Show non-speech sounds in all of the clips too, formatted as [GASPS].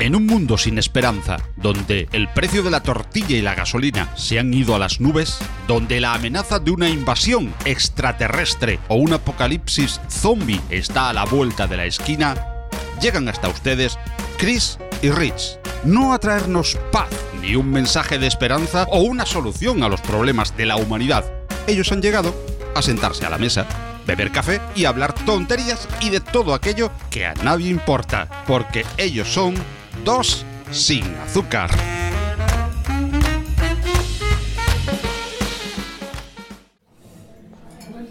En un mundo sin esperanza, donde el precio de la tortilla y la gasolina se han ido a las nubes, donde la amenaza de una invasión extraterrestre o un apocalipsis zombie está a la vuelta de la esquina, llegan hasta ustedes Chris y Rich, no a traernos paz, ni un mensaje de esperanza o una solución a los problemas de la humanidad. Ellos han llegado a sentarse a la mesa, beber café y hablar tonterías y de todo aquello que a nadie importa, porque ellos son dos sin azúcar.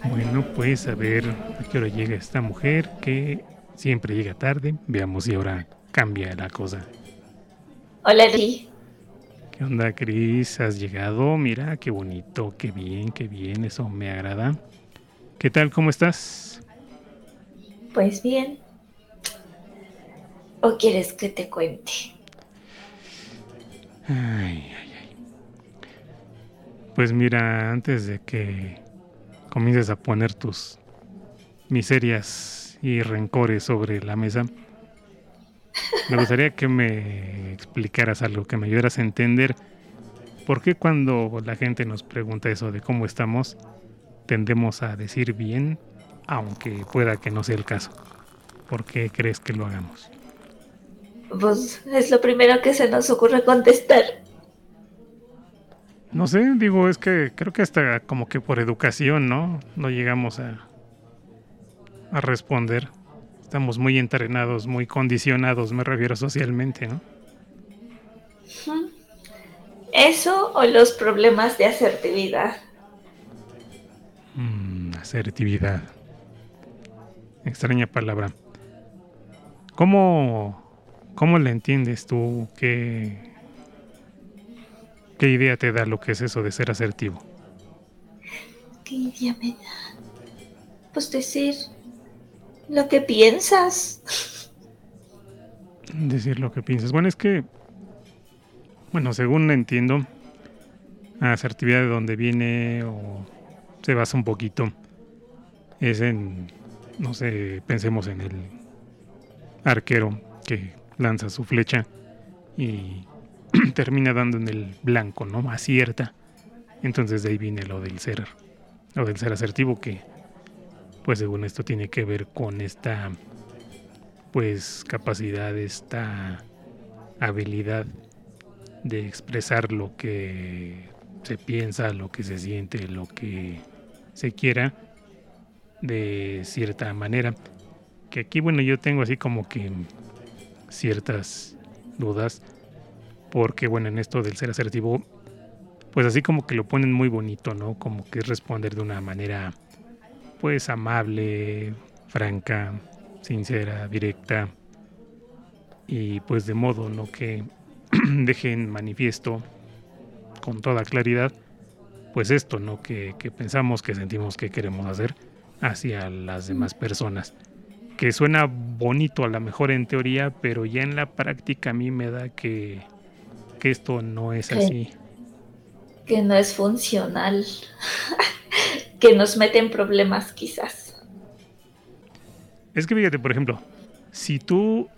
Bueno, pues a ver a qué hora llega esta mujer que siempre llega tarde. Veamos si ahora cambia la cosa. Hola, Di. ¿Qué onda, Cris? ¿Has llegado? Mira, qué bonito, qué bien, qué bien, eso me agrada. ¿Qué tal? ¿Cómo estás? Pues bien. ¿O quieres que te cuente? Ay, ay, ay. Pues mira, antes de que comiences a poner tus miserias y rencores sobre la mesa, me gustaría que me explicaras algo, que me ayudaras a entender por qué cuando la gente nos pregunta eso de cómo estamos, tendemos a decir bien, aunque pueda que no sea el caso. ¿Por qué crees que lo hagamos? Pues es lo primero que se nos ocurre contestar. No sé, digo, es que creo que hasta como que por educación, ¿no? No llegamos a, a responder. Estamos muy entrenados, muy condicionados, me refiero socialmente, ¿no? Eso o los problemas de asertividad. Mm, asertividad. Extraña palabra. ¿Cómo ¿Cómo le entiendes tú? ¿Qué, ¿Qué idea te da lo que es eso de ser asertivo? ¿Qué idea me da? Pues decir lo que piensas. Decir lo que piensas. Bueno, es que, bueno, según entiendo, asertividad de donde viene o se basa un poquito es en, no sé, pensemos en el arquero que lanza su flecha y [CLEARS THROAT] termina dando en el blanco, ¿no? Acierta. Entonces de ahí viene lo del ser, lo del ser asertivo que, pues según esto tiene que ver con esta, pues capacidad, esta habilidad de expresar lo que se piensa, lo que se siente, lo que se quiera de cierta manera. Que aquí, bueno, yo tengo así como que ciertas dudas, porque bueno, en esto del ser asertivo, pues así como que lo ponen muy bonito, ¿no? Como que es responder de una manera, pues amable, franca, sincera, directa, y pues de modo, ¿no? Que [CLEARS THROAT] dejen manifiesto con toda claridad, pues esto, ¿no? Que, que pensamos, que sentimos que queremos hacer hacia las demás personas que suena bonito a lo mejor en teoría, pero ya en la práctica a mí me da que, que esto no es así. Que no es funcional, [LAUGHS] que nos meten problemas quizás. Es que fíjate, por ejemplo, si tú,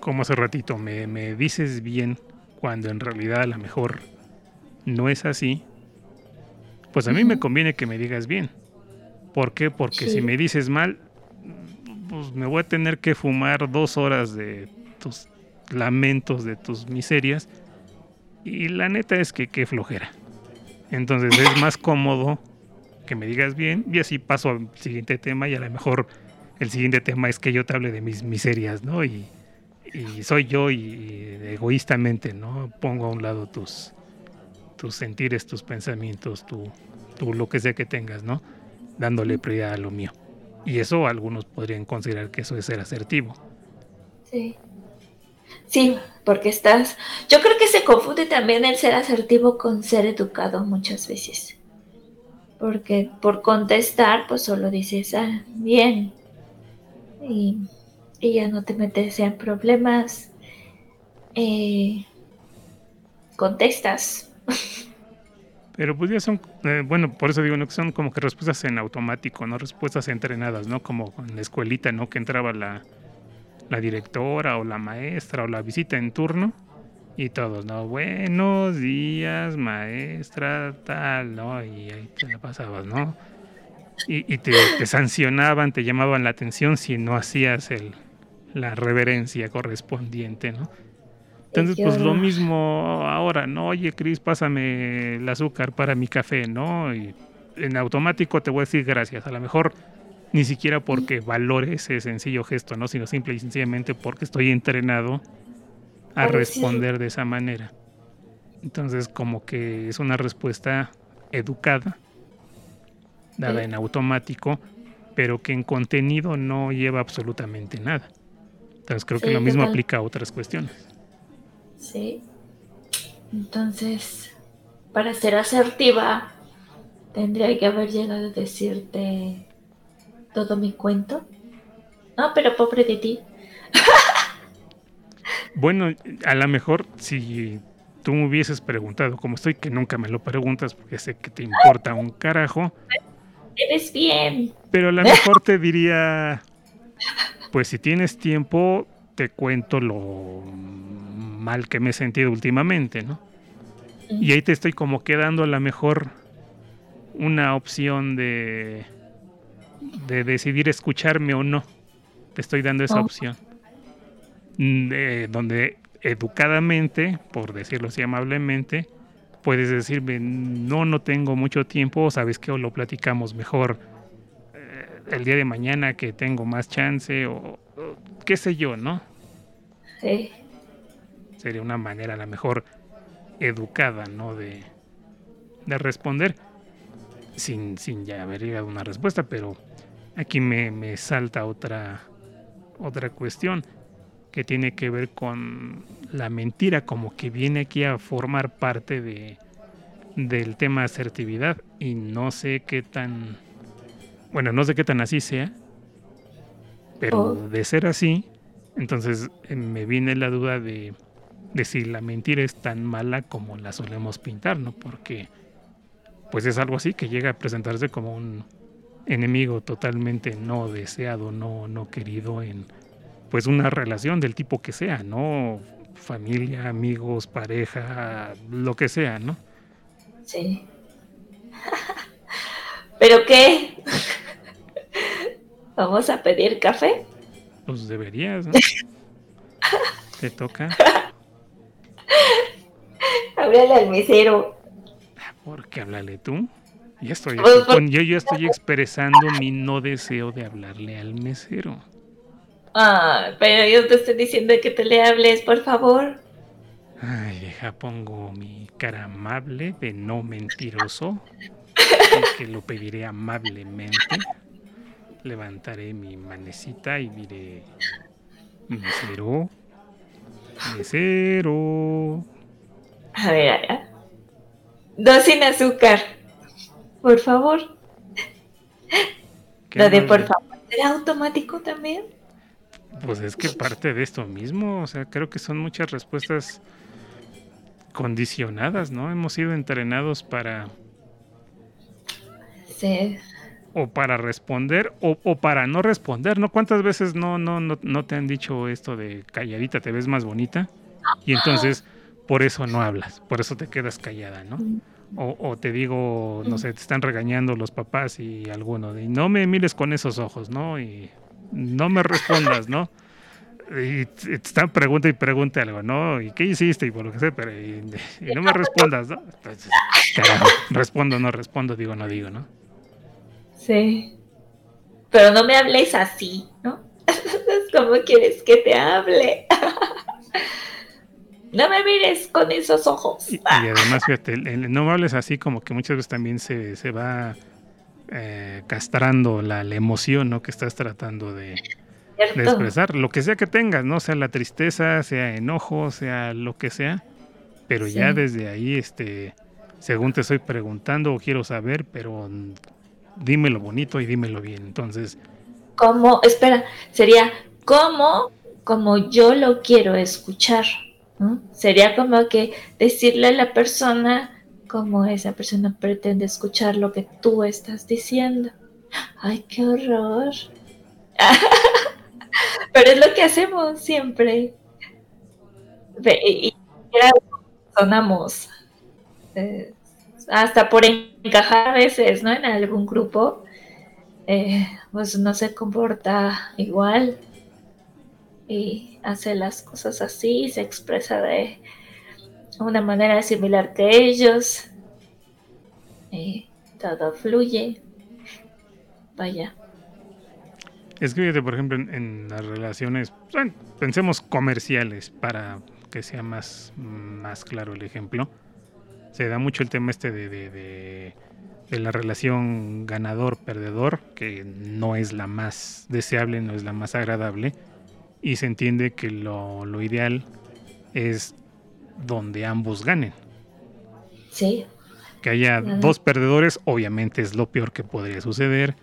como hace ratito, me, me dices bien cuando en realidad a lo mejor no es así, pues a mí me conviene que me digas bien. ¿Por qué? Porque si me dices mal, pues me voy a tener que fumar dos horas de tus lamentos, de tus miserias. Y la neta es que qué flojera. Entonces es más cómodo que me digas bien y así paso al siguiente tema y a lo mejor el siguiente tema es que yo te hable de mis miserias, ¿no? Y, soy yo y, egoístamente, ¿no? Pongo a un lado tus, tus sentires, tus pensamientos, tu, lo que sea que tengas, ¿no? Dándole prioridad a lo mío. Y eso algunos podrían considerar que eso es ser asertivo. Sí. Sí, porque estás... Yo creo que se confunde también el ser asertivo con ser educado muchas veces. Porque por contestar, pues solo dices, ah, bien. Y, ya no te metes en problemas. Eh, contestas. [LAUGHS] Pero pues ya son, eh, bueno, por eso digo, ¿no? que son como que respuestas en automático, ¿no? Respuestas entrenadas, ¿no? Como en la escuelita, ¿no? Que entraba la, la directora o la maestra o la visita en turno y todos, ¿no? Buenos días, maestra, tal, ¿no? Y ahí te la pasabas, ¿no? Y, te, sancionaban, te llamaban la atención si no hacías el, la reverencia correspondiente, ¿no? Entonces, pues lo mismo ahora, ¿no? Oye, Cris, pásame el azúcar para mi café, ¿no? Y en automático te voy a decir gracias. A lo mejor ni siquiera porque valore ese sencillo gesto, ¿no? Sino simple y sencillamente porque estoy entrenado a responder de esa manera. Entonces, como que es una respuesta educada, dada en automático, pero que en contenido no lleva absolutamente nada. Entonces, creo que lo mismo aplica a otras cuestiones. Sí. Entonces, para ser asertiva, tendría que haber llegado a decirte todo mi cuento. No, pero pobre de ti. [LAUGHS] bueno, a lo mejor si tú me hubieses preguntado cómo estoy, que nunca me lo preguntas porque sé que te importa un carajo. Eres bien. Pero a lo mejor te diría, pues si tienes tiempo, te cuento lo mal que me he sentido últimamente, ¿no? Y ahí te estoy como quedando a lo mejor una opción de de decidir escucharme o no. Te estoy dando esa oh. opción. Mm, donde educadamente, por decirlo así amablemente, puedes decirme, no, no tengo mucho tiempo, sabes que o lo platicamos mejor eh, el día de mañana que tengo más chance o, qué sé yo, ¿no? Sí. Sería una manera a lo mejor educada, ¿no? De, de responder sin, sin ya haber llegado a una respuesta, pero aquí me, salta otra, otra cuestión que tiene que ver con la mentira, como que viene aquí a formar parte de, del tema asertividad y no sé qué tan, bueno, no sé qué tan así sea, pero oh. de ser así, entonces eh, me viene la duda de, de si la mentira es tan mala como la solemos pintar, ¿no? Porque pues es algo así que llega a presentarse como un enemigo totalmente no deseado, no, no querido en pues una relación del tipo que sea, ¿no? Familia, amigos, pareja, lo que sea, ¿no? Sí. [LAUGHS] ¿Pero qué? ¿Vamos a pedir café? Pues deberías, ¿no? [LAUGHS] Te toca. Háblale al mesero. ¿Por qué háblale tú? Ya estoy, pues, yo, yo estoy expresando mi no deseo de hablarle al mesero. Ah, pero yo te estoy diciendo que te le hables, por favor. Ay, deja, pongo mi cara amable de no mentiroso. [LAUGHS] y que lo pediré amablemente. Levantaré mi manecita y diré, mesero, mesero. A ver, a ver. Dos sin azúcar. Por favor. Lo de por favor, ¿será automático también? Pues es que parte de esto mismo, o sea, creo que son muchas respuestas condicionadas, ¿no? Hemos sido entrenados para... Sí. O para responder o, para no responder, ¿no? ¿Cuántas veces no, no, no, no te han dicho esto de calladita, te ves más bonita? Y entonces por eso no hablas, por eso te quedas callada, ¿no? O, te digo, no sé, te están regañando los papás y alguno, y no me mires con esos ojos, ¿no? Y no me respondas, ¿no? Y te están pregunta y pregunta algo, ¿no? ¿Y qué hiciste? Y por lo que sé, pero y, no me respondas, ¿no? Entonces, respondo, no respondo, digo, no digo, ¿no? Sí. Pero no me habléis así, ¿no? [LAUGHS] ¿Cómo quieres que te hable? [LAUGHS] no me mires con esos ojos. Y, además, fíjate, no me hables así como que muchas veces también se, se va eh, castrando la, emoción ¿no? que estás tratando de, expresar. Lo que sea que tengas, ¿no? Sea la tristeza, sea enojo, sea lo que sea. Pero ya desde ahí, este, según te estoy preguntando o quiero saber, pero dímelo bonito y dímelo bien. Entonces. ¿Cómo? Espera, sería ¿cómo? Como yo lo quiero escuchar. Sería como que decirle a la persona como esa persona pretende escuchar lo que tú estás diciendo. Ay, qué horror. [LAUGHS] pero es lo que hacemos siempre. Y, sonamos eh, hasta por encajar a veces, ¿no? En algún grupo, eh, pues no se comporta igual y hace las cosas así, se expresa de una manera similar que ellos. Y todo fluye. Vaya. Es por ejemplo, en, las relaciones, pensemos comerciales para que sea más, más claro el ejemplo. Se da mucho el tema este de, de, de la relación ganador-perdedor, que no es la más deseable, no es la más agradable, y se entiende que lo, lo ideal es donde ambos ganen. Sí. Que haya dos perdedores, obviamente es lo peor que podría suceder,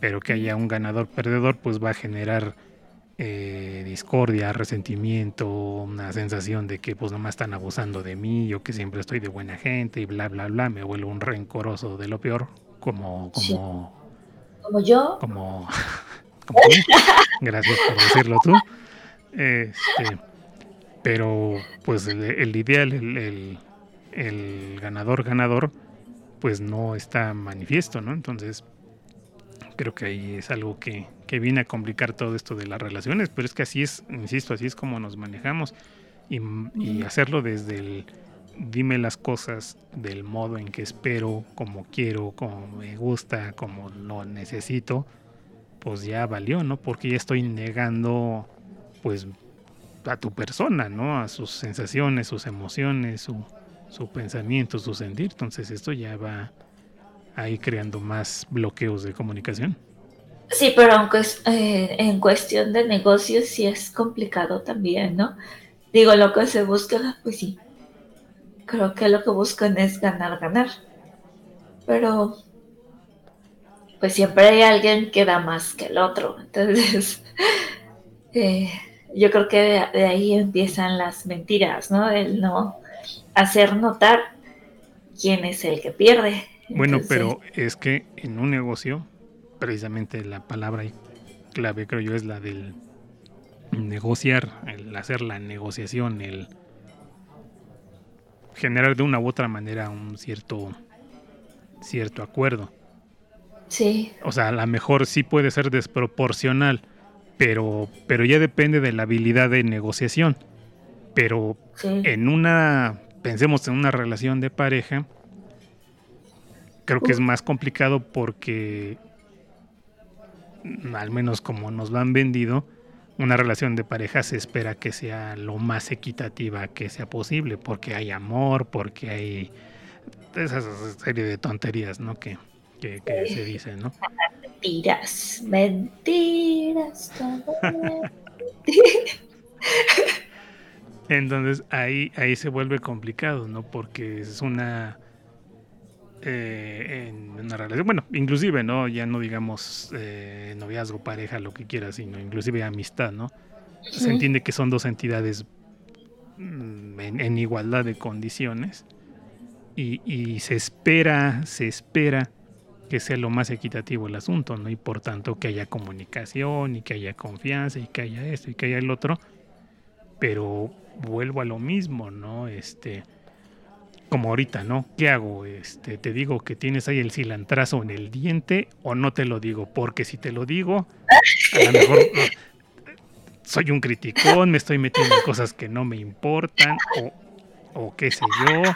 pero que haya un ganador perdedor, pues va a generar eh, discordia, resentimiento, una sensación de que pues nomás están abusando de mí, yo que siempre estoy de buena gente y bla bla bla, me vuelvo un rencoroso de lo peor, como, como, como yo, como, [LAUGHS] como gracias por decirlo tú. Este, pero pues el, ideal, el, el, ganador ganador, pues no está manifiesto, ¿no? Entonces, creo que ahí es algo que, que viene a complicar todo esto de las relaciones, pero es que así es, insisto, así es como nos manejamos y, y hacerlo desde el dime las cosas del modo en que espero, como quiero, como me gusta, como lo necesito, pues ya valió, ¿no? Porque ya estoy negando, pues a tu persona, ¿no? A sus sensaciones, sus emociones, su, su pensamiento, su sentir. Entonces esto ya va ahí creando más bloqueos de comunicación. Sí, pero aunque es, eh, en cuestión de negocios sí es complicado también, ¿no? Digo, lo que se busca, pues sí. Creo que lo que buscan es ganar, ganar. Pero, pues siempre hay alguien que da más que el otro. [LAUGHS] Entonces, eh, yo creo que de, ahí empiezan las mentiras, ¿no? El no hacer notar quién es el que pierde. Bueno, pero es que en un negocio, precisamente la palabra clave creo yo es la del negociar, el hacer la negociación, el generar de una u otra manera un cierto cierto acuerdo. Sí. O sea, a lo mejor sí puede ser desproporcional, pero, pero ya depende de la habilidad de negociación. Pero en una, pensemos en una relación de pareja, creo que es más complicado porque, al menos como nos lo han vendido, una relación de pareja se espera que sea lo más equitativa que sea posible, porque hay amor, porque hay esa serie de tonterías, ¿no? Que, que, que se dicen, ¿no? Mentiras, mentiras, [LAUGHS] Entonces ahí, ahí se vuelve complicado, ¿no? Porque es una eh, en una relación, bueno, inclusive, ¿no? Ya no digamos eh, noviazgo, pareja, lo que quieras, sino inclusive amistad, ¿no? Se entiende que son dos entidades mm, en, igualdad de condiciones y, y, se espera, se espera que sea lo más equitativo el asunto, ¿no? Y por tanto que haya comunicación y que haya confianza y que haya esto y que haya el otro. Pero vuelvo a lo mismo, ¿no? Este, como ahorita, ¿no? ¿Qué hago? Este, te digo que tienes ahí el cilantrazo en el diente o no te lo digo, porque si te lo digo, a lo mejor [LAUGHS] soy un criticón, me estoy metiendo en cosas que no me importan o, o qué sé yo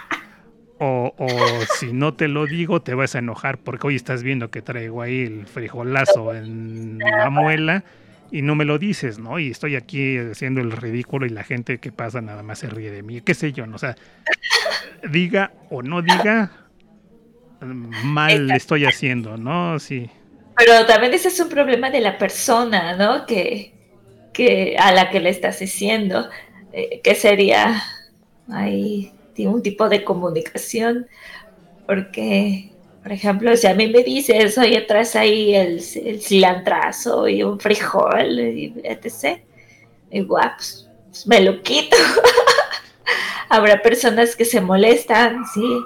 o, si no te lo digo, te vas a enojar porque hoy estás viendo que traigo ahí el frijolazo en la muela y no me lo dices, ¿no? Y estoy aquí haciendo el ridículo y la gente que pasa nada más se ríe de mí, qué sé yo, ¿no? O sea, diga o no diga, mal le estoy haciendo, ¿no? Sí. Pero también ese es un problema de la persona, ¿no? Que, que a la que le estás diciendo, eh, que sería ahí un tipo de comunicación, porque, por ejemplo, si a mí me dices, oye, traes ahí el, el cilantrazo y un frijol, y etc., y pues, pues, me lo quito. [LAUGHS] Habrá personas que se molestan, sí,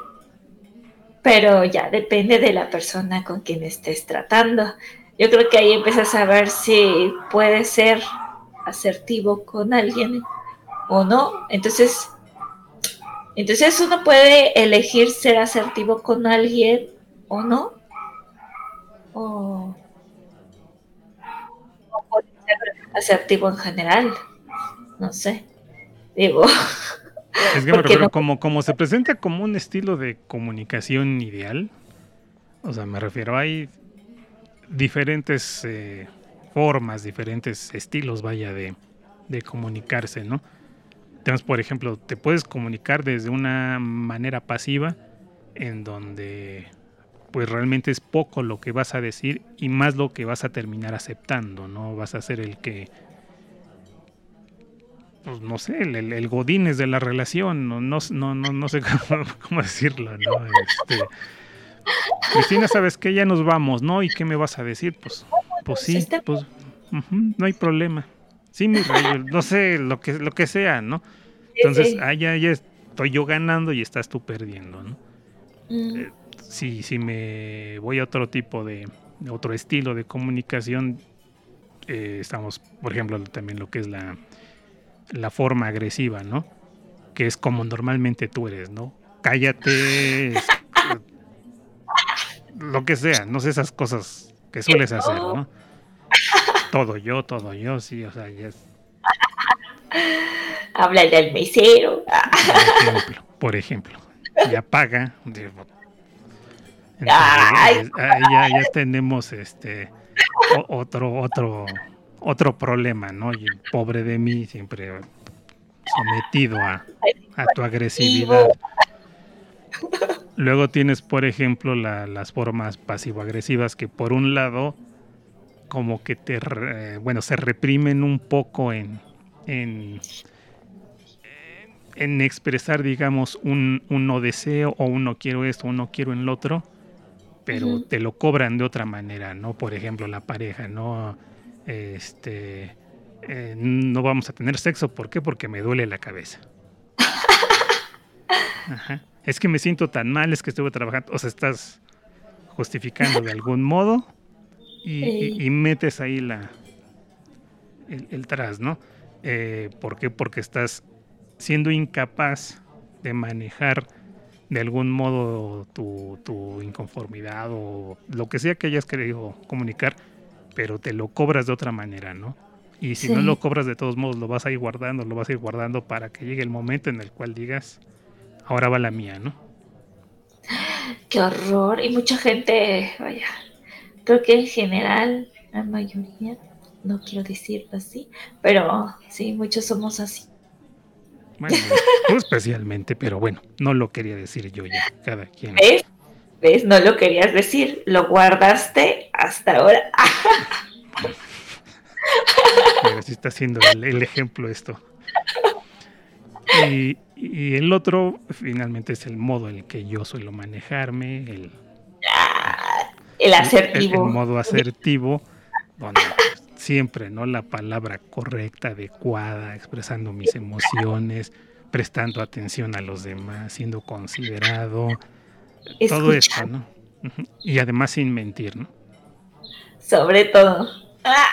pero ya depende de la persona con quien estés tratando. Yo creo que ahí empiezas a ver si puede ser asertivo con alguien o no. Entonces, entonces uno puede elegir ser asertivo con alguien o no. O, puede ser asertivo en general. No sé. Digo. [LAUGHS] Es que me refiero, como, como se presenta como un estilo de comunicación ideal, o sea, me refiero, hay diferentes eh, formas, diferentes estilos, vaya, de, de comunicarse, ¿no? Tenemos, por ejemplo, te puedes comunicar desde una manera pasiva, en donde pues realmente es poco lo que vas a decir y más lo que vas a terminar aceptando, ¿no? Vas a ser el que, pues no sé, el, el, godines de la relación, no, no, no, no sé [LAUGHS] cómo, decirlo, ¿no? Este, Cristina, ¿sabes que Ya nos vamos, ¿no? ¿Y qué me vas a decir? Pues, pues sí, pues no hay problema. Sí, mi rey, no sé, lo que, lo que sea, ¿no? Entonces, ah, ya, estoy yo ganando y estás tú perdiendo, ¿no? Mm. Eh, si, si me voy a otro tipo de, otro estilo de comunicación, eh, estamos, por ejemplo, también lo que es la, la forma agresiva, ¿no? Que es como normalmente tú eres, ¿no? Cállate, [LAUGHS] lo que sea, no sé esas cosas que sueles hacer, ¿no? [LAUGHS] Todo yo, todo yo, sí, o sea, ya es... Habla del mesero. Por ejemplo, por ejemplo, ya paga. Ya, ya tenemos este otro, otro, otro problema, ¿no? Y pobre de mí, siempre sometido a, a tu agresividad. Luego tienes, por ejemplo, las formas pasivo-agresivas que por un lado como que te, bueno, se reprimen un poco en, en, en expresar, digamos, un, no deseo o un no quiero esto, un no quiero en lo otro, pero te lo cobran de otra manera, ¿no? Por ejemplo, la pareja, ¿no? Este, eh, no vamos a tener sexo, ¿por qué? Porque me duele la cabeza. [LAUGHS] Es que me siento tan mal, es que estuve trabajando, o sea, estás justificando de algún modo y, metes ahí la el, tras, ¿no? Eh, ¿Por qué? Porque estás siendo incapaz de manejar de algún modo tu, tu, inconformidad o lo que sea que hayas querido comunicar, pero te lo cobras de otra manera, ¿no? Y si no lo cobras de todos modos, lo vas a ir guardando, lo vas a ir guardando para que llegue el momento en el cual digas, ahora va la mía, ¿no? Qué horror. Y mucha gente, vaya, creo que en general, la mayoría, no quiero decirlo así, pero sí, muchos somos así. Bueno, tú especialmente, pero bueno, no lo quería decir yo ya, cada quien. ¿Ves? ¿Ves? No lo querías decir, lo guardaste hasta ahora. [LAUGHS] Pero sí está haciendo el, ejemplo esto. Y, y, el otro, finalmente, es el modo en el que yo suelo manejarme, el, el asertivo. El, modo asertivo, donde siempre, ¿no? La palabra correcta, adecuada, expresando mis emociones, prestando atención a los demás, siendo considerado, todo esto, ¿no? Y además sin mentir, ¿no? Sobre todo. ¡Ah!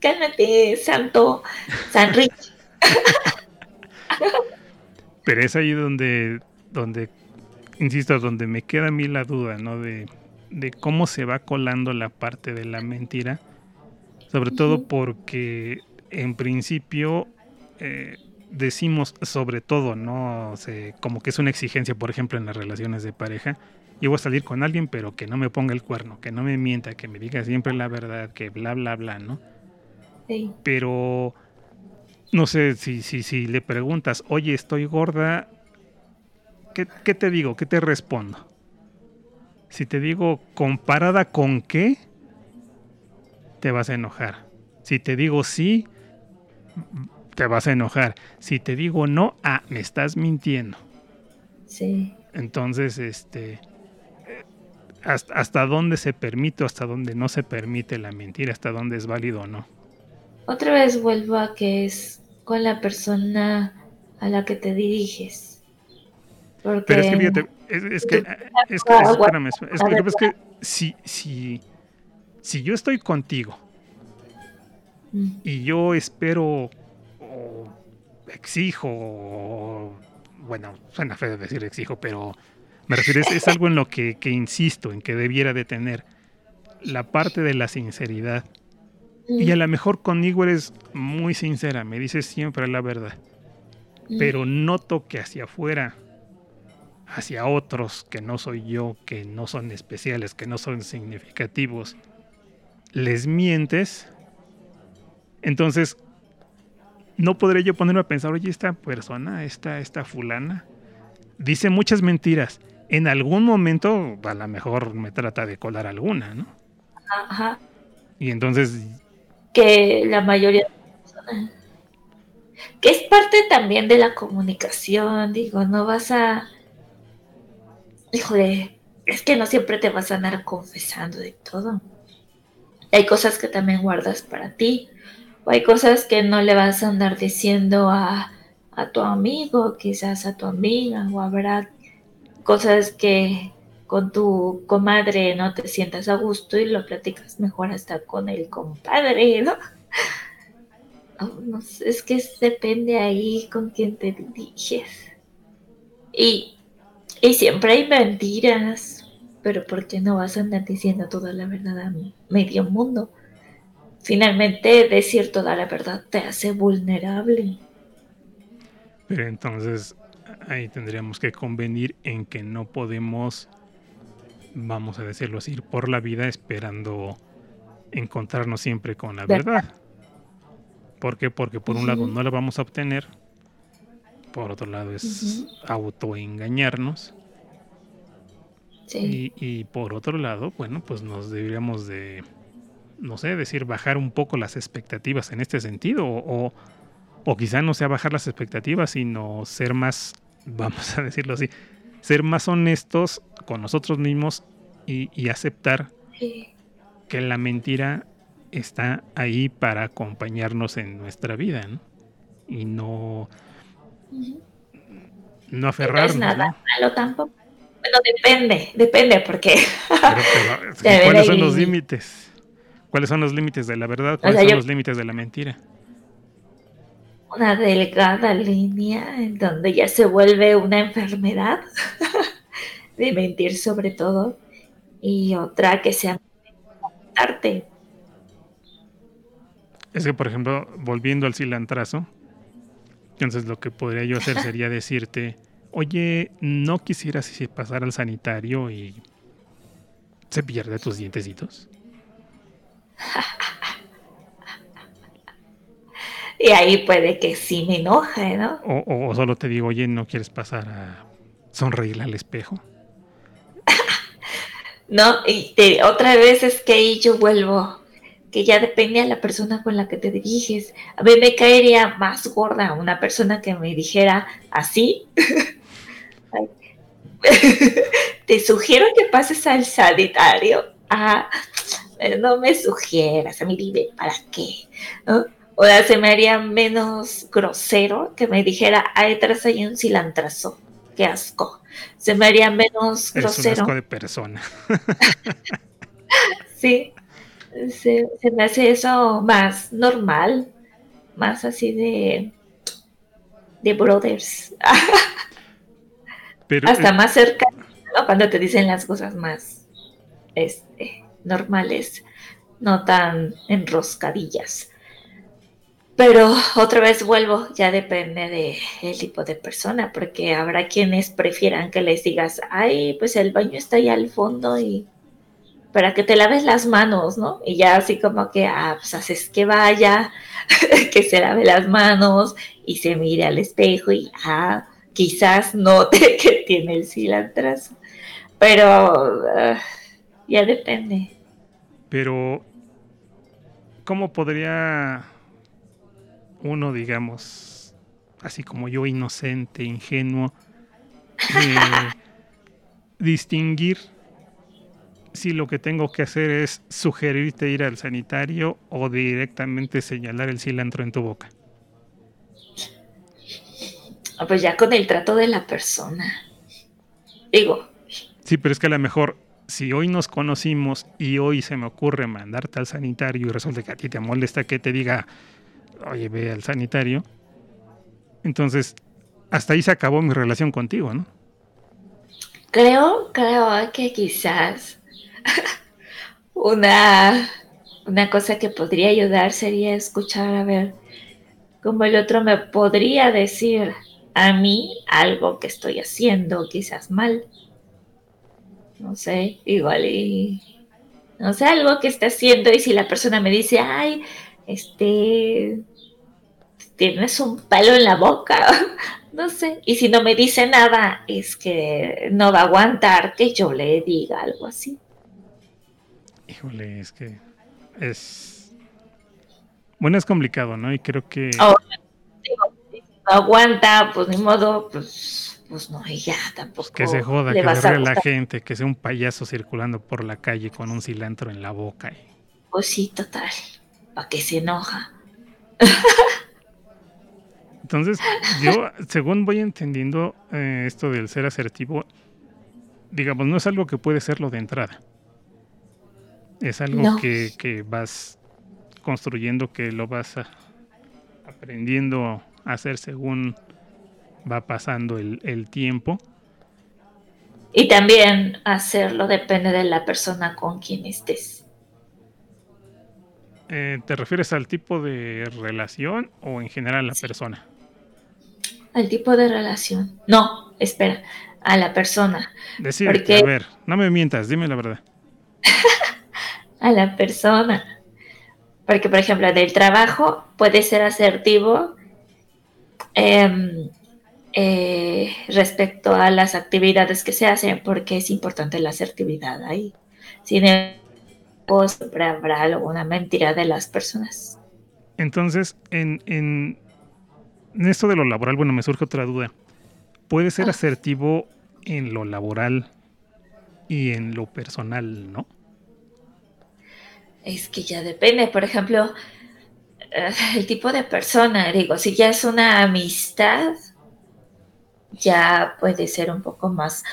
Cálmate, santo, San Rich. Pero es ahí donde, donde, insisto, donde me queda a mí la duda, ¿no? De de cómo se va colando la parte de la mentira, sobre todo porque en principio eh, decimos sobre todo, ¿no? como que es una exigencia, por ejemplo, en las relaciones de pareja. Yo voy a salir con alguien, pero que no me ponga el cuerno, que no me mienta, que me diga siempre la verdad, que bla, bla, bla, ¿no? Sí. Pero no sé si, si, si le preguntas, oye, estoy gorda, ¿qué, ¿qué te digo? ¿Qué te respondo? Si te digo comparada con qué, te vas a enojar. Si te digo sí, te vas a enojar. Si te digo no, ah, me estás mintiendo. Sí. Entonces, este, hasta, hasta dónde se permite o hasta dónde no se permite la mentira, hasta dónde es válido o no. Otra vez vuelvo a que es con la persona a la que te diriges. Pero es que fíjate, es, que, es que, espérame, es que, es que si, si, si yo estoy contigo Mm. Y yo espero o exijo, o, bueno, suena feo decir exijo, pero me refiero, es, es algo en lo que, que insisto, en que debiera de tener la parte de la sinceridad. Y a lo mejor conmigo eres muy sincera, me dices siempre la verdad. Mm. Pero noto que hacia afuera, hacia otros que no soy yo, que no son especiales, que no son significativos, les mientes. Entonces, no podré yo ponerme a pensar, oye, esta persona, esta, esta fulana, dice muchas mentiras. En algún momento, a lo mejor me trata de colar alguna, ¿no? Ajá. Y entonces Que la mayoría de personas. Que es parte también de la comunicación, digo, no vas a. Híjole, es que no siempre te vas a andar confesando de todo. Hay cosas que también guardas para ti. O hay cosas que no le vas a andar diciendo a, a tu amigo, quizás a tu amiga, o habrá cosas que con tu comadre no te sientas a gusto y lo platicas mejor hasta con el compadre, ¿no? [LAUGHS] Oh, no es que depende ahí con quién te diriges. Y, y siempre hay mentiras, pero ¿por qué no vas a andar diciendo toda la verdad a medio mundo? Finalmente, decir toda la verdad te hace vulnerable. Pero entonces ahí tendríamos que convenir en que no podemos, vamos a decirlo así, ir por la vida esperando encontrarnos siempre con la ¿Verdad? verdad. ¿Por qué? Porque por un lado no la vamos a obtener, por otro lado es autoengañarnos Sí. y, y por otro lado, bueno, pues nos deberíamos de, no sé, decir, bajar un poco las expectativas en este sentido o, o quizá no sea bajar las expectativas, sino ser más, [LAUGHS] vamos a decirlo así, ser más honestos con nosotros mismos y, y aceptar Sí. que la mentira está ahí para acompañarnos en nuestra vida, ¿no? Y no, no No aferrarnos, es nada ¿no? malo tampoco. Bueno, depende, depende, porque Pero, pero, [LAUGHS] ¿cuáles son los límites? ¿Cuáles son los límites de la verdad? ¿Cuáles sea, son yo- los límites de la mentira? una delgada línea en donde ya se vuelve una enfermedad [LAUGHS] de mentir sobre todo y otra que sea arte. Es que, por ejemplo, volviendo al cilantrazo, entonces lo que podría yo hacer sería decirte, oye, ¿no quisieras si pasar al sanitario y se pierde tus dientecitos? [LAUGHS] Y ahí puede que sí me enoje, ¿no? O, o- solo te digo, oye, ¿no quieres pasar a sonreírle al espejo? [LAUGHS] No, y te- otra vez es que ahí yo vuelvo, que ya depende a la persona con la que te diriges. A mí me caería más gorda una persona que me dijera así. [LAUGHS] [LAUGHS] Te sugiero que pases al sanitario. Ah, no me sugieras, a mí dime, ¿para qué? ¿No? O sea, se me haría menos grosero que me dijera, ahí atrás hay un cilantrazo. Qué asco. Se me haría menos Eres un grosero. asco de persona. [LAUGHS] Sí, se, se me hace eso más normal, más así de, de brothers, [LAUGHS] Pero, hasta eh, más cerca, ¿no? Cuando te dicen las cosas más este, normales, no tan enroscadillas. Pero otra vez vuelvo, ya depende de el tipo de persona, porque habrá quienes prefieran que les digas, ay, pues el baño está ahí al fondo y para que te laves las manos, ¿no? Y ya así como que, ah, pues haces que vaya, [LAUGHS] que se lave las manos y se mire al espejo y, ah, quizás note [LAUGHS] que tiene el cilantrazo. Pero ah, ya depende. pero ¿cómo podría uno, digamos, así como yo, inocente, ingenuo, eh, [LAUGHS] distinguir si lo que tengo que hacer es sugerirte ir al sanitario o directamente señalar el cilantro en tu boca? Ah, Pues ya con el trato de la persona. Digo, Sí, pero es que a lo mejor si hoy nos conocimos y hoy se me ocurre mandarte al sanitario y resulta que a ti te molesta que te diga, oye, ve al sanitario, entonces hasta ahí se acabó mi relación contigo, ¿no? Creo, creo que quizás [LAUGHS] una, una cosa que podría ayudar sería escuchar a ver cómo el otro me podría decir a mí algo que estoy haciendo quizás mal. No sé, igual y... No sé, algo que esté haciendo y si la persona me dice, ay, este, tienes un palo en la boca, [LAUGHS] no sé. Y si no me dice nada, es que no va a aguantar que yo le diga algo así. Híjole, es que es... Bueno, es complicado, ¿no? Y creo que... Oh, no aguanta, pues ni modo, pues, pues no, y ya tampoco. Que se joda, que se ríe la gente, que sea un payaso circulando por la calle con un cilantro en la boca. Y... Pues sí, total, para que se enoja. Entonces, yo, según voy entendiendo eh, esto del ser asertivo, digamos, no es algo que puede serlo de entrada. Es algo que, que, vas construyendo, que lo vas aprendiendo hacer según va pasando el, el, tiempo. Y también hacerlo depende de la persona con quien estés. Eh, ¿Te refieres al tipo de relación o en general a la persona? al tipo de relación. No, espera, a la persona. Decir, a ver, no me mientas, dime la verdad. [LAUGHS] a la persona. Porque, por ejemplo, del trabajo puede ser asertivo em, eh, respecto a las actividades que se hacen, porque es importante la asertividad ahí. Sin embargo, siempre habrá alguna mentira de las personas. Entonces, en, en, en esto de lo laboral, bueno, me surge otra duda. ¿Puede ser ah. asertivo en lo laboral y en lo personal, no? Es que ya depende, por ejemplo, [LAUGHS] el tipo de persona, digo, si ya es una amistad, ya puede ser un poco más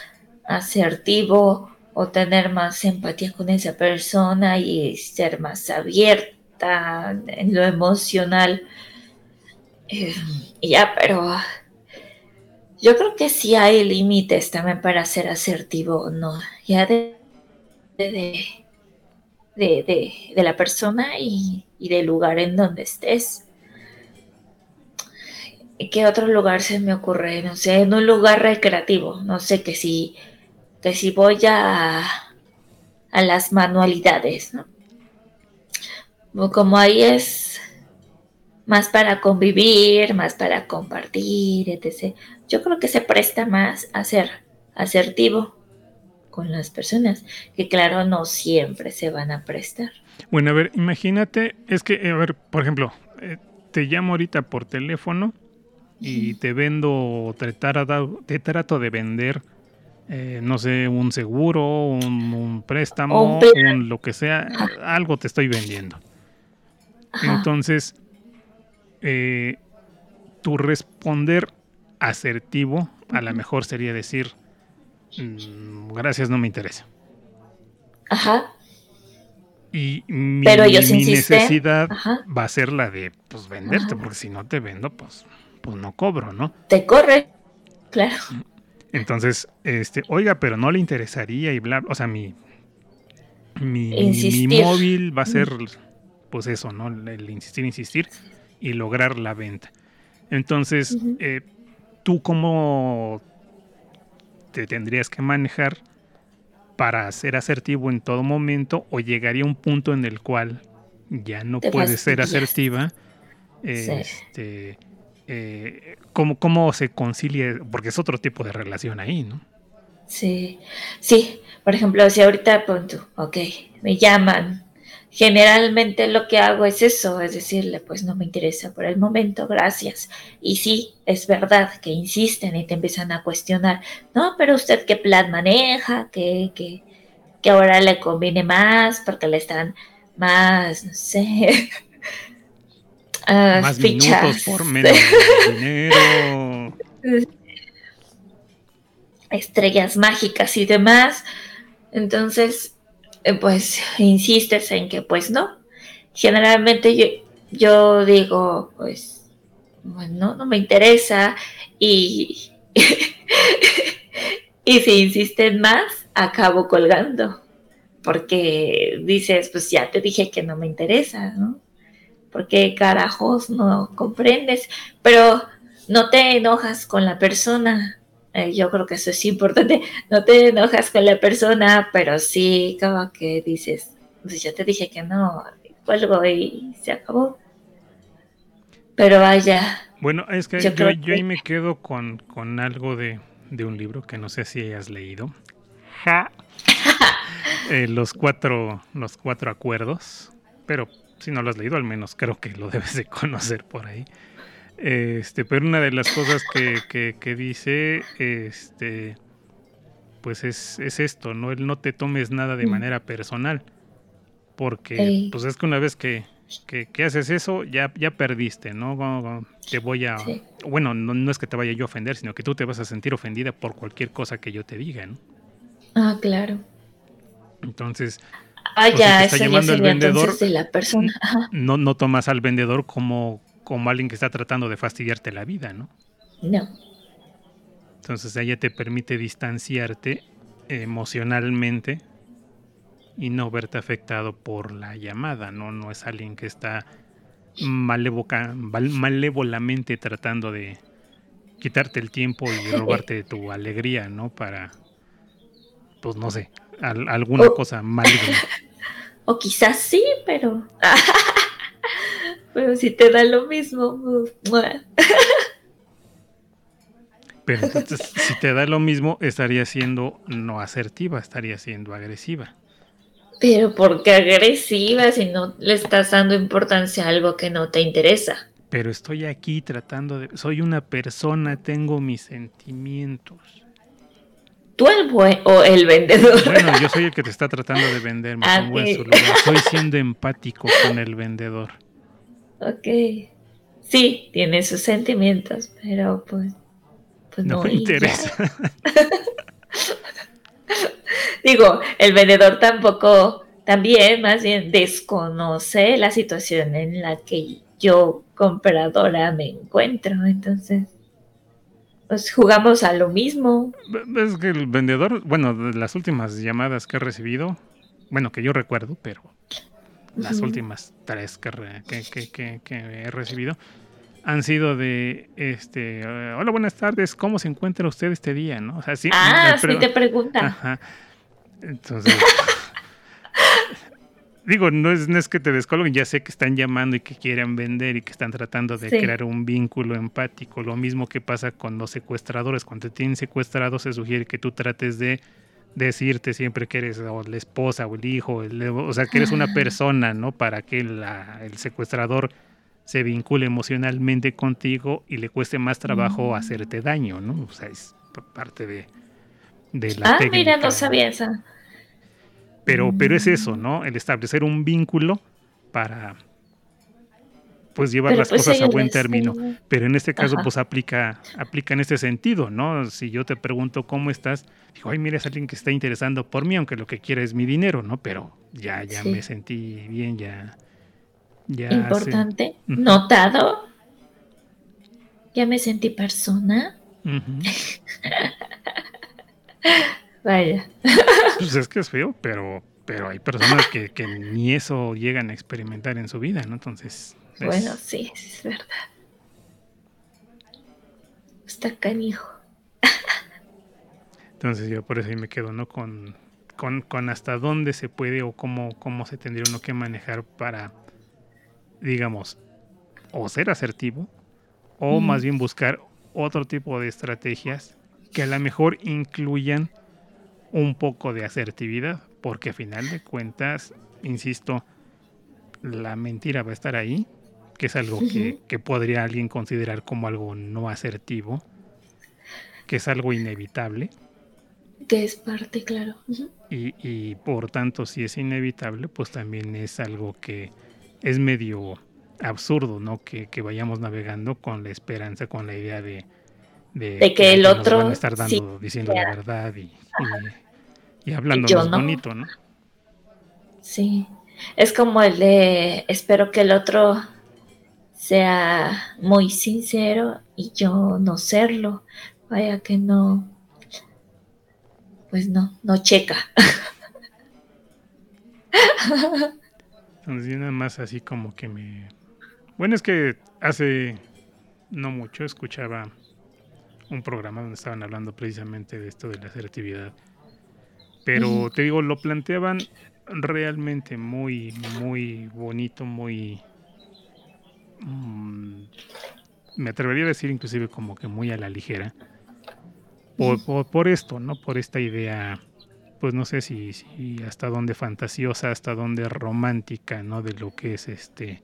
asertivo o tener más empatía con esa persona y ser más abierta en lo emocional eh, ya, pero yo creo que sí hay límites también para ser asertivo, ¿no? Ya de, de, de, la persona y, del lugar en donde estés. ¿Qué otro lugar se me ocurre? No sé, en un lugar recreativo. No sé, que si, que si voy a, a las manualidades, ¿no? Como ahí es más para convivir, más para compartir, etc. Yo creo que se presta más a ser asertivo con las personas, que claro, no siempre se van a prestar. Bueno, a ver, imagínate, es que, a ver, por ejemplo, eh, te llamo ahorita por teléfono y te vendo, te, te trato de vender, eh, no sé, un seguro, un, préstamo, un, lo que sea, algo te estoy vendiendo. Entonces, eh, tu responder asertivo a lo mejor sería decir, mm, gracias, no me interesa. Ajá. Y mi, necesidad va a ser la de pues venderte, porque si no te vendo, pues, pues no cobro, ¿no? Te corre, claro. Entonces, este, oiga, pero no le interesaría y bla, o sea, mi, mi, móvil va a ser, pues eso, ¿no? El insistir, insistir y lograr la venta. Entonces, eh, ¿tú cómo te tendrías que manejar para ser asertivo en todo momento o llegaría un punto en el cual ya no puedes ser asertiva? Este, eh, ¿cómo, se concilia? Porque es otro tipo de relación ahí, ¿no? Sí, sí. Por ejemplo, si ahorita punto, ok, me llaman generalmente lo que hago es eso, es decirle, pues no me interesa por el momento, gracias. Y sí, es verdad que insisten y te empiezan a cuestionar, no, pero usted qué plan maneja, que, que, ahora le conviene más porque le están más, no sé, uh, [LAUGHS] más minutos por menos dinero. [LAUGHS] Estrellas mágicas y demás. Entonces, eh, pues insistes en que pues no. Generalmente yo, yo digo, pues, bueno, no me interesa y, [LAUGHS] y si insisten más, acabo colgando. Porque dices, pues ya te dije que no me interesa, ¿no? Porque carajos no comprendes, pero no te enojas con la persona. Eh, yo creo que eso es importante. [LAUGHS] No te enojas con la persona, pero sí como que dices, pues ya te dije que no, cuelgo y se acabó. Pero vaya. Bueno, es que yo, ahí me quedo con, con algo de, de, un libro que no sé si hayas leído. Ja. [LAUGHS] Eh, los cuatro, los cuatro acuerdos. Pero si no lo has leído, al menos creo que lo [LAUGHS] debes de conocer por ahí. Este, pero una de las cosas que, que, dice, este, pues es, es, esto, ¿no? El no te tomes nada de mm. manera personal. Porque, pues es que una vez que, que, haces eso, ya, ya perdiste, ¿no? Te voy a... Bueno, no, es que te vaya yo a ofender, sino que tú te vas a sentir ofendida por cualquier cosa que yo te diga, ¿no? Ah, claro. Entonces... Ah, pues, ya, está llamando el vendedor, de la persona. No, no tomas al vendedor como, como alguien que está tratando de fastidiarte la vida, ¿no? No. Entonces ella te permite distanciarte emocionalmente y no verte afectado por la llamada, ¿no? No es alguien que está malévolamente tratando de quitarte el tiempo y [LAUGHS] robarte tu alegría, ¿no? Para, pues no sé, alguna cosa maligna. [LAUGHS] O quizás sí, pero... [LAUGHS] pero si te da lo mismo. Pues, pero entonces, si te da lo mismo, estaría siendo no asertiva, estaría siendo agresiva. Pero ¿por qué agresiva si no le estás dando importancia a algo que no te interesa? Pero estoy aquí tratando de... Soy una persona, tengo mis sentimientos. ¿Tú el buen o el vendedor? Bueno, yo soy el que te está tratando de vender, me ah, Estoy siendo empático con el vendedor. Ok. Sí, tiene sus sentimientos, pero pues... pues no, me interesa. [LAUGHS] Digo, el vendedor tampoco, también más bien desconoce la situación en la que yo, compradora, me encuentro. Entonces, pues jugamos a lo mismo. Es que el vendedor, bueno, de las últimas llamadas que he recibido, bueno, que yo recuerdo, pero las últimas tres que, que, que, he recibido, han sido de, este, eh, hola, buenas tardes, ¿cómo se encuentra usted este día? ¿no? O sea, sí, ah, sí te pregunta. Entonces, [LAUGHS] digo, no es, no es que te descolguen, ya sé que están llamando y que quieren vender y que están tratando de crear un vínculo empático. Lo mismo que pasa con los secuestradores. Cuando te tienen secuestrado, se sugiere que tú trates de decirte siempre que eres la esposa o el hijo, o sea, que eres una persona, ¿no? Para que el secuestrador se vincule emocionalmente contigo y le cueste más trabajo mm. hacerte daño, ¿no? O sea, es parte de, de la ah, mira, no sabía eso. Pero, pero es eso, ¿no? El establecer un vínculo para pues llevar las pues, cosas a buen término. Pero en este caso, pues aplica, aplica en este sentido, ¿no? Si yo te pregunto cómo estás, digo, ay, mira, es alguien que está interesando por mí, aunque lo que quiera es mi dinero, ¿no? Pero ya, ya me sentí bien, ya Importante. Notado. Ya me sentí persona. [LAUGHS] Vaya. Pues es que es feo, pero, pero hay personas que, ni eso llegan a experimentar en su vida, ¿no? Entonces. Bueno, sí, es verdad. Está canijo. Entonces yo por eso ahí me quedo, ¿no? Con, con, con hasta dónde se puede o cómo, cómo se tendría uno que manejar para digamos, o ser asertivo, o más bien buscar otro tipo de estrategias que a lo mejor incluyan un poco de asertividad, porque a final de cuentas, insisto, la mentira va a estar ahí, que es algo que, podría alguien considerar como algo no asertivo, que es algo inevitable. Que es parte, claro. y, y por tanto, si es inevitable, pues también es algo que es medio absurdo, ¿no? Que, vayamos navegando con la esperanza, con la idea de, de, que, el otro van a estar dando, diciendo la verdad y, Y hablando bonito, ¿no? Sí. Es como el de espero que el otro sea muy sincero y yo no serlo. Vaya que no. Pues no, no checa. [LAUGHS] Entonces, nada más así como que me. Bueno, es que hace no mucho escuchaba un programa donde estaban hablando precisamente de esto de la asertividad. Pero te digo, lo planteaban realmente muy, muy bonito, muy... Mm, me atrevería a decir inclusive como que muy a la ligera. Por, por, esto, ¿no? Por esta idea, pues no sé si, si, hasta dónde fantasiosa, hasta dónde romántica, ¿no? De lo que es este...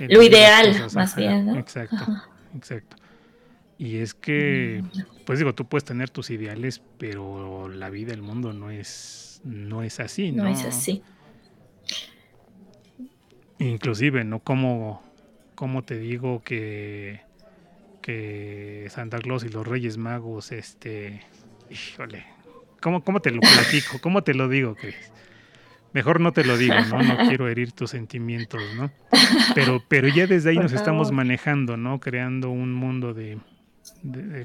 Lo ideal, más bien, ¿no? Exacto, exacto. Y es que, mm. pues digo, tú puedes tener tus ideales, pero la vida, el mundo no es, no es así, ¿no? No es así. Inclusive, ¿no? Como, como te digo que, que Santa Claus y los Reyes Magos, este, híjole, ¿cómo, cómo te lo [LAUGHS] platico? ¿Cómo te lo digo, Mejor no te lo digo, ¿no? No [LAUGHS] quiero herir tus sentimientos, ¿no? Pero, pero ya desde ahí nos estamos manejando, ¿no? Creando un mundo de,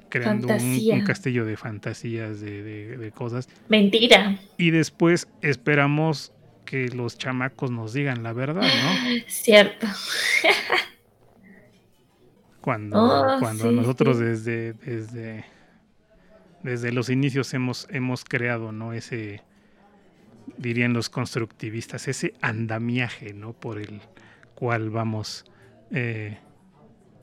creando un, castillo de fantasías, de, cosas. Mentira. Y después esperamos que los chamacos nos digan la verdad, ¿no? Cierto. [LAUGHS] Cuando, oh, cuando nosotros desde, desde, desde los inicios hemos, hemos creado, ¿no? Ese, dirían los constructivistas, ese andamiaje, ¿no? Por el cual vamos eh,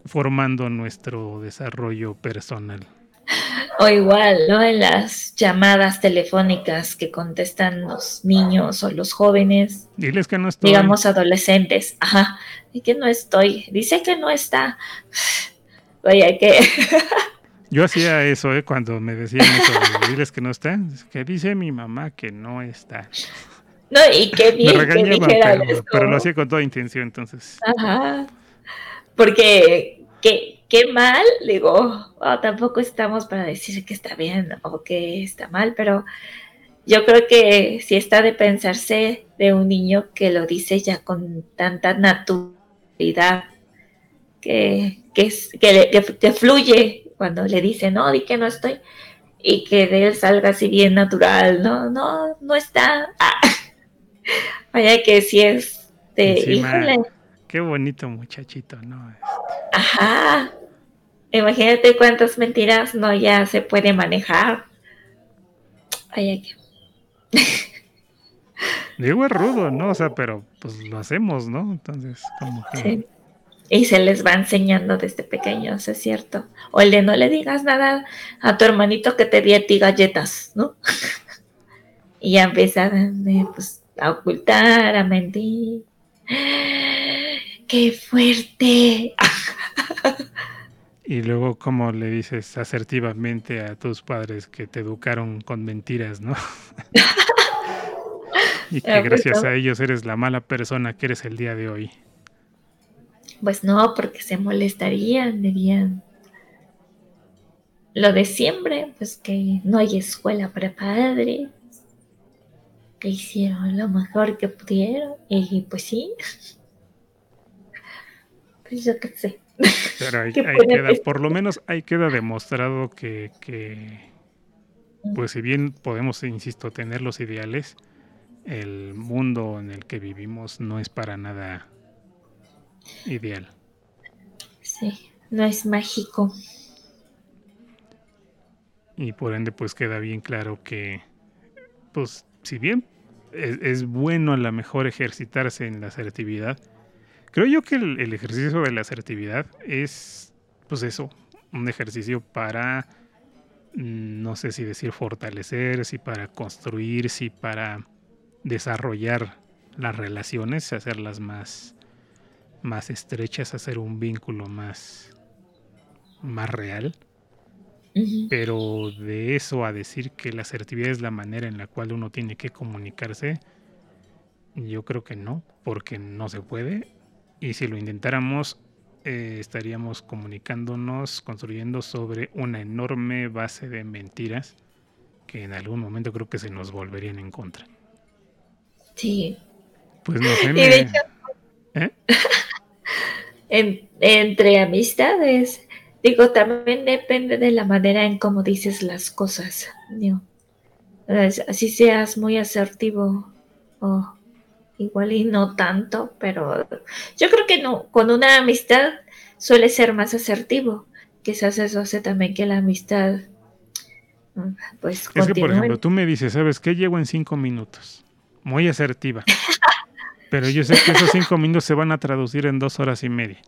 formando nuestro desarrollo personal. [LAUGHS] O igual, ¿no? En las llamadas telefónicas que contestan los niños o los jóvenes. Diles que no estoy. Digamos adolescentes. Ajá. Y que no estoy. Dice que no está. [SIGHS] Oye, que. Yo hacía eso, ¿eh? Cuando me decían eso, diles que no está. Que dice mi mamá que no está. No, y qué bien me regañaba, pero, pero, lo hacía con toda intención, entonces. Ajá porque qué, qué mal, digo, oh, tampoco estamos para decir que está bien o que está mal, pero yo creo que sí está de pensarse de un niño que lo dice ya con tanta naturalidad, que, que, que, fluye cuando le dice, no, di que no estoy, y que de él salga así bien natural, no, no, no está. Ah. [LAUGHS] Vaya que sí es de, híjole Qué bonito muchachito, ¿no? Ajá. Imagínate cuántas mentiras no ya se puede manejar. Ay, que. [LAUGHS] Digo es rudo, ¿no? O sea, pero pues lo hacemos, ¿no? Entonces, como que. Sí. Y se les va enseñando desde pequeños, es cierto. O el de no le digas nada a tu hermanito que te di a ti galletas, ¿no? [LAUGHS] y ya empiezan pues, a ocultar, a mentir. [GASPS] ¡Qué fuerte! [LAUGHS] Y luego, ¿cómo le dices asertivamente a tus padres que te educaron con mentiras, no? [LAUGHS] y que gracias a ellos eres la mala persona que eres el día de hoy. Pues no, porque se molestarían, dirían. Lo de siempre, pues que no hay escuela para padres, que hicieron lo mejor que pudieron, y pues sí. [LAUGHS] Pues yo qué sé. Pero ahí, [LAUGHS] queda, por lo menos ahí queda demostrado que, que, pues si bien podemos, insisto, tener los ideales, el mundo en el que vivimos no es para nada ideal. Sí, no es mágico. Y por ende, pues queda bien claro que, pues, si bien es, es bueno a lo mejor ejercitarse en la asertividad, Creo yo que el, ejercicio de la asertividad es, pues eso, un ejercicio para, mm, no sé si decir fortalecer, si para construir, si para desarrollar las relaciones, hacerlas más, más estrechas, hacer un vínculo más, más real. Pero de eso a decir que la asertividad es la manera en la cual uno tiene que comunicarse, yo creo que no, porque no se puede y si lo intentáramos, eh, estaríamos comunicándonos, construyendo sobre una enorme base de mentiras que en algún momento creo que se nos volverían en contra. Sí. Pues no sé. [LAUGHS] Me... ¿Eh? [LAUGHS] entre amistades, digo, también depende de la manera en cómo dices las cosas. Así seas muy asertivo o igual y no tanto, pero yo creo que no, con una amistad suele ser más asertivo. Quizás eso hace también que la amistad pues Es que, por ejemplo, tú me dices, ¿sabes qué? Llego en cinco minutos. Muy asertiva. [LAUGHS] Pero yo sé que esos cinco minutos se van a traducir en dos horas y media.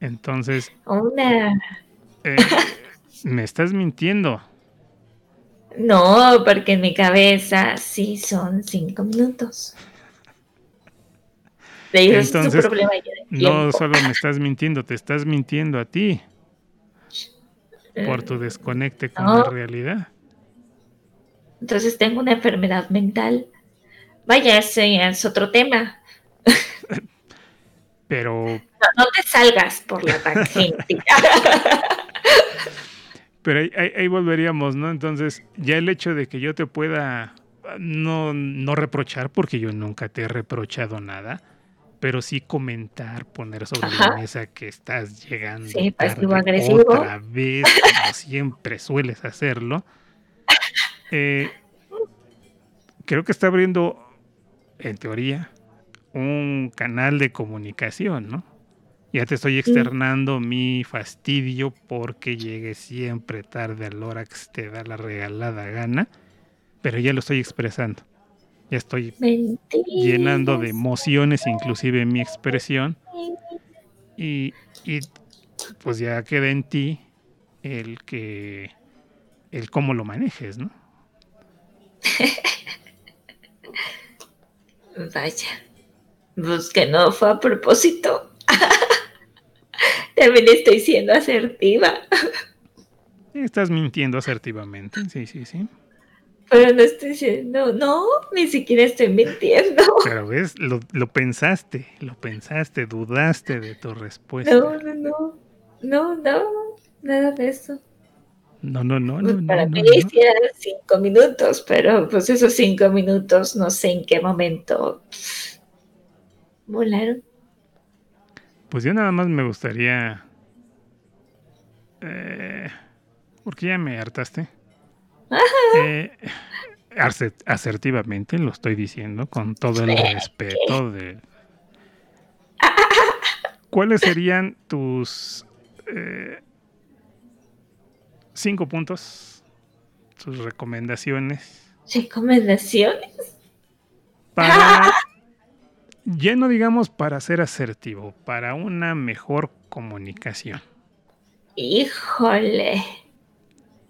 Entonces... Una... Eh, me estás mintiendo. No, porque en mi cabeza sí son cinco minutos. Entonces, no solo me estás mintiendo, te estás mintiendo a ti por tu desconecte con la realidad. Entonces tengo una enfermedad mental. Vaya, ese es otro tema. [LAUGHS] Pero... No, te salgas por la tangente. [LAUGHS] Pero ahí, volveríamos, ¿no? Entonces, ya el hecho de que yo te pueda no, no reprochar, porque yo nunca te he reprochado nada, pero sí comentar, poner sobre la mesa que estás llegando sí, tarde, otra vez, como siempre sueles hacerlo. Eh, creo que está abriendo, en teoría, un canal de comunicación, ¿no? Ya te estoy externando mi fastidio porque llegues siempre tarde a la hora que te da la regalada gana, pero ya lo estoy expresando. Ya estoy llenando de emociones, inclusive mi expresión. Y, pues ya queda en ti el que el cómo lo manejes, ¿no? [LAUGHS] Vaya, pues que no fue a propósito. [LAUGHS] También estoy siendo asertiva. [LAUGHS] Estás mintiendo asertivamente, sí, sí, sí. Pero no estoy diciendo, no, ni siquiera estoy mintiendo. [LAUGHS] Pero ves, lo, lo pensaste, lo pensaste, dudaste de tu respuesta. No, no, no, no, no, nada de eso. No, no, no, pues no. Para no, mí no, cinco minutos, pero pues esos cinco minutos no sé en qué momento volaron. Pues yo nada más me gustaría... Eh, porque ya me hartaste. Eh, asertivamente lo estoy diciendo con todo el respeto de... ¿Cuáles serían tus eh, cinco puntos, tus recomendaciones? ¿Recomendaciones? Para, [LAUGHS] ya no digamos para ser asertivo, para una mejor comunicación. Híjole.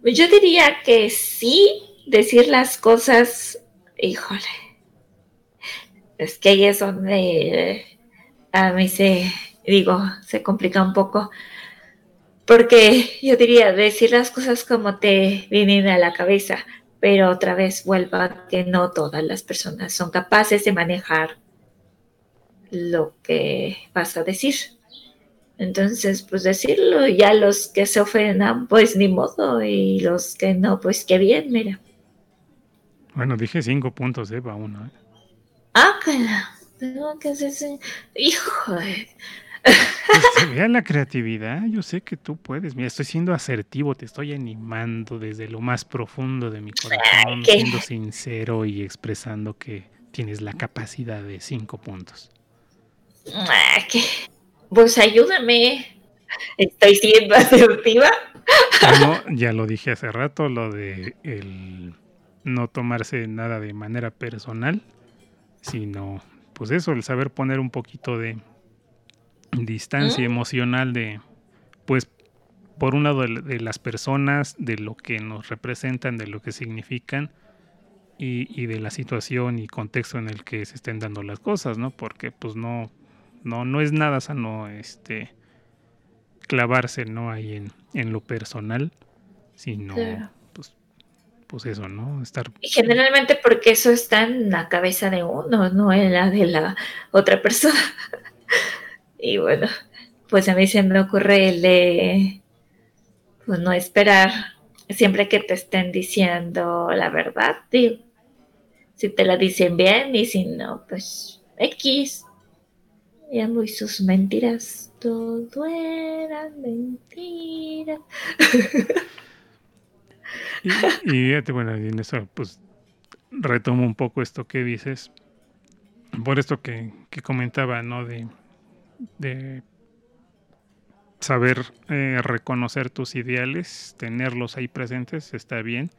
Yo diría que sí, decir las cosas, híjole. Es que ahí es donde a mí se, digo, se complica un poco. Porque yo diría decir las cosas como te vienen a la cabeza, pero otra vez vuelva que no todas las personas son capaces de manejar lo que vas a decir. Entonces, pues decirlo, ya los que se ofendan, pues ni modo, y los que no, pues qué bien, mira. Bueno, dije cinco puntos, ¿eh? Para uno, ¿eh? Ah, claro. Tengo que hacer Hijo de... Pues [LAUGHS] vea la creatividad, yo sé que tú puedes. Mira, estoy siendo asertivo, te estoy animando desde lo más profundo de mi corazón, siendo sincero y expresando que tienes la capacidad de cinco puntos. ¿qué? Pues ayúdame. Estoy siendo asertiva. ya lo dije hace rato, lo de el no tomarse nada de manera personal, sino pues eso, el saber poner un poquito de distancia emocional de, pues, por un lado de, las personas, de lo que nos representan, de lo que significan y, y, de la situación y contexto en el que se estén dando las cosas, ¿no? Porque pues no, no, no es nada sano este clavarse ¿no? ahí en, en lo personal, sino pues, pues eso, ¿no? Estar. Y generalmente porque eso está en la cabeza de uno, no en la de la otra persona. [LAUGHS] y bueno, pues a mí se me ocurre el de pues no esperar siempre que te estén diciendo la verdad, digo, si te la dicen bien y si no, pues X. Ya muy sus mentiras, todo eran mentiras. y, fíjate, bueno, y en eso, pues retomo un poco esto que dices, por esto que, comentaba, ¿no? De, de saber eh, reconocer tus ideales, tenerlos ahí presentes, está bien.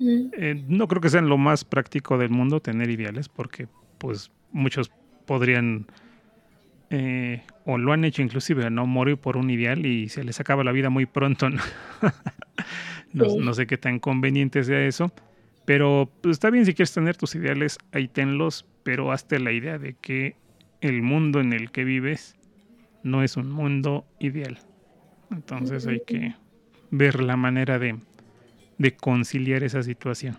Mm. Eh, no creo que sea lo más práctico del mundo tener ideales, porque pues muchos podrían eh, o lo han hecho inclusive, no morir por un ideal y se les acaba la vida muy pronto. [LAUGHS] No, sé qué tan conveniente sea eso, pero pues, está bien si quieres tener tus ideales, ahí tenlos, pero hazte la idea de que el mundo en el que vives no es un mundo ideal. Entonces hay que ver la manera de, de conciliar esa situación.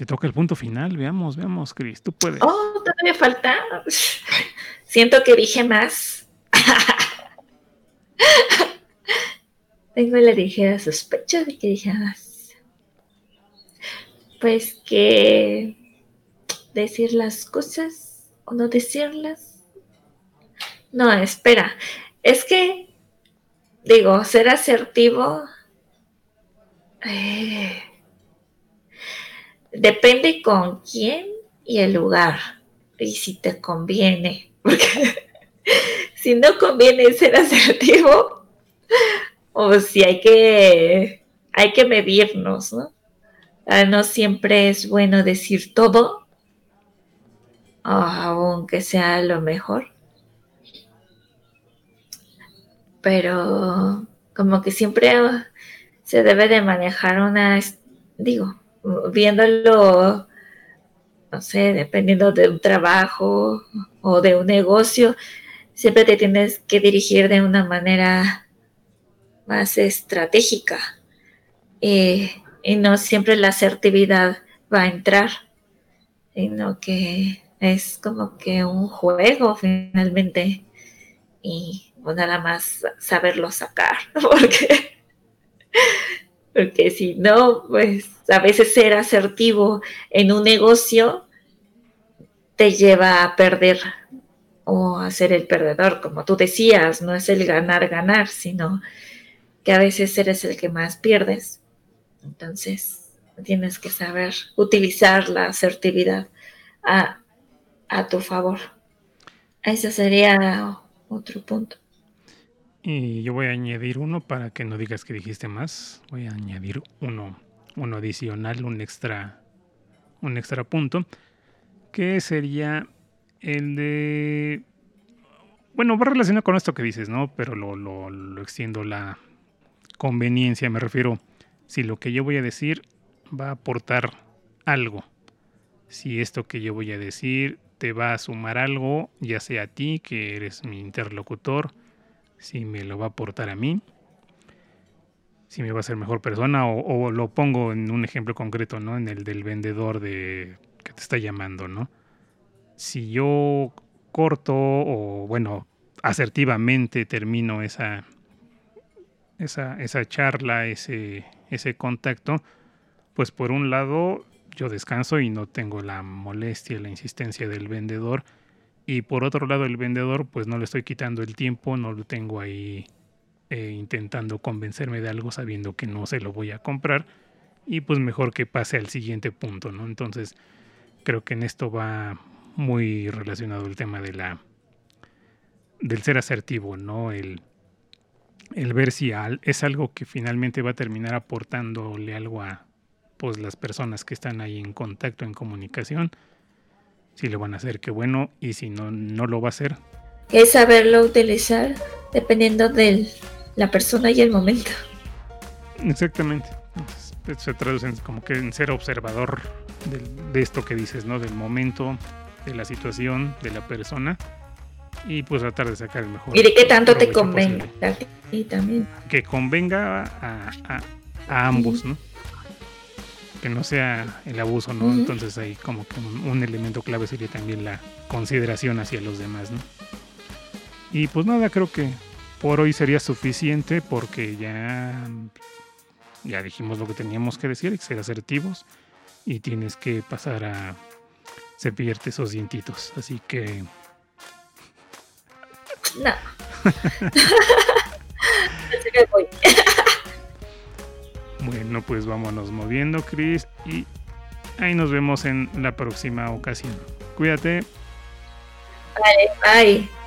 Te toca el punto final, veamos, veamos, Cris, tú puedes. Oh, todavía falta. Siento que dije más. Tengo la ligera sospecha de que dije más. Pues que decir las cosas o no decirlas. No, espera. Es que, digo, ser asertivo. Eh, depende con quién y el lugar. Y si te conviene. [LAUGHS] Porque si no conviene ser asertivo, o si hay que, hay que medirnos, ¿no? Ah, no siempre es bueno decir todo, aunque sea lo mejor. Pero como que siempre se debe de manejar una, digo, viéndolo, no sé, dependiendo de un trabajo o de un negocio, siempre te tienes que dirigir de una manera más estratégica eh, y no siempre la asertividad va a entrar, sino que es como que un juego finalmente y pues nada más saberlo sacar, [LAUGHS] porque porque si no, pues a veces ser asertivo en un negocio te lleva a perder o a ser el perdedor, como tú decías, no es el ganar, ganar, sino que a veces eres el que más pierdes. Entonces, tienes que saber utilizar la asertividad a, a tu favor. Ese sería otro punto. Y yo voy a añadir uno para que no digas que dijiste más. Voy a añadir uno, uno adicional, un extra, un extra punto, que sería el de... Bueno, va relacionado con esto que dices, ¿no? Pero lo, lo, lo extiendo la conveniencia. Me refiero, si lo que yo voy a decir va a aportar algo. Si esto que yo voy a decir te va a sumar algo, ya sea a ti, que eres mi interlocutor, si me lo va a aportar a mí, si me va a ser mejor persona, o, lo pongo en un ejemplo concreto, ¿no? En el del vendedor de que te está llamando, ¿no? Si yo corto o, bueno, asertivamente termino esa, esa, esa charla, ese, ese contacto, pues por un lado yo descanso y no tengo la molestia, la insistencia del vendedor, y por otro lado, el vendedor, pues no le estoy quitando el tiempo, no lo tengo ahí eh, intentando convencerme de algo sabiendo que no se lo voy a comprar. Y pues mejor que pase al siguiente punto, ¿no? Entonces, creo que en esto va muy relacionado el tema de la del ser asertivo, ¿no? El, el ver si es algo que finalmente va a terminar aportándole algo a pues las personas que están ahí en contacto, en comunicación si lo van a hacer, qué bueno, y si no, no lo va a hacer. Es saberlo utilizar dependiendo de la persona y el momento. Exactamente. se traduce como que en ser observador de, esto que dices, ¿no? Del momento, de la situación, de la persona. Y pues tratar de sacar el mejor. Y de qué tanto te convenga y también. Que convenga a, a ambos, ¿no? Que no sea el abuso, ¿no? Entonces ahí como que un, elemento clave sería también la consideración hacia los demás, ¿no? Y pues nada, creo que por hoy sería suficiente porque ya ya dijimos lo que teníamos que decir, hay que ser asertivos y tienes que pasar a cepillarte esos dientitos. Así que... No. [LAUGHS] [LAUGHS] bueno, pues vámonos moviendo, Chris, y ahí nos vemos en la próxima ocasión. Cuídate. Bye, bye.